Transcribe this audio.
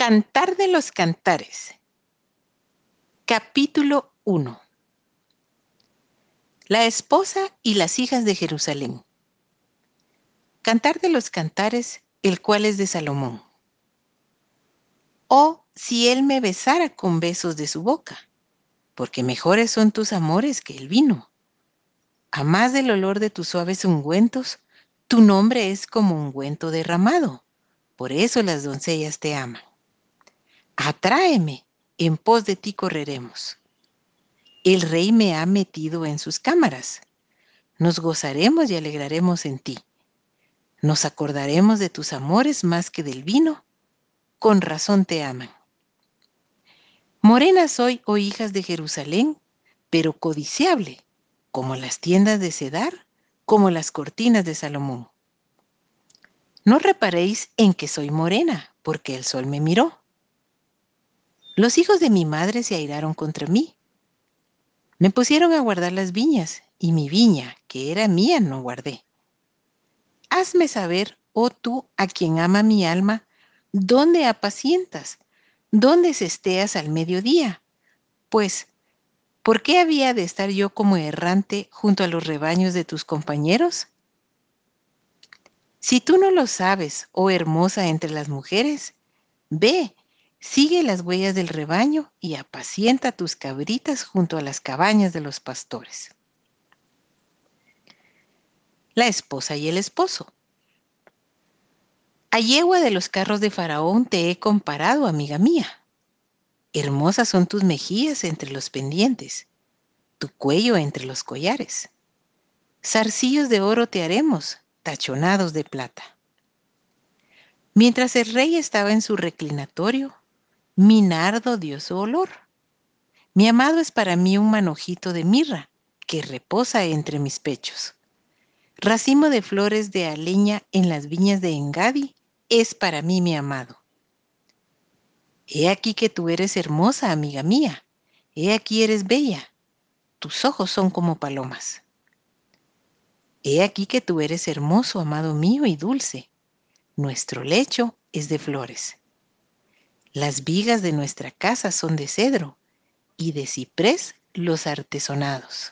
Cantar de los Cantares. Capítulo 1. La esposa y las hijas de Jerusalén. Cantar de los Cantares, el cual es de Salomón. Oh, si él me besara con besos de su boca, porque mejores son tus amores que el vino. A más del olor de tus suaves ungüentos, tu nombre es como ungüento derramado. Por eso las doncellas te aman. Atráeme, en pos de ti correremos. El rey me ha metido en sus cámaras. Nos gozaremos y alegraremos en ti. Nos acordaremos de tus amores más que del vino. Con razón te aman. Morena soy, oh hijas de Jerusalén, pero codiciable, como las tiendas de Cedar, como las cortinas de Salomón. No reparéis en que soy morena, porque el sol me miró. Los hijos de mi madre se airaron contra mí. Me pusieron a guardar las viñas, y mi viña, que era mía, no guardé. Hazme saber, oh tú, a quien ama mi alma, dónde apacientas, dónde cesteas al mediodía. Pues, ¿por qué había de estar yo como errante junto a los rebaños de tus compañeros? Si tú no lo sabes, oh hermosa entre las mujeres, ve, Sigue las huellas del rebaño y apacienta tus cabritas junto a las cabañas de los pastores. La esposa y el esposo. A yegua de los carros de Faraón te he comparado, amiga mía. Hermosas son tus mejillas entre los pendientes, tu cuello entre los collares. Zarcillos de oro te haremos, tachonados de plata. Mientras el rey estaba en su reclinatorio, mi nardo dio su olor. Mi amado es para mí un manojito de mirra que reposa entre mis pechos. Racimo de flores de aleña en las viñas de Engadi es para mí mi amado. He aquí que tú eres hermosa, amiga mía. He aquí eres bella. Tus ojos son como palomas. He aquí que tú eres hermoso, amado mío, y dulce. Nuestro lecho es de flores. Las vigas de nuestra casa son de cedro y de ciprés los artesonados.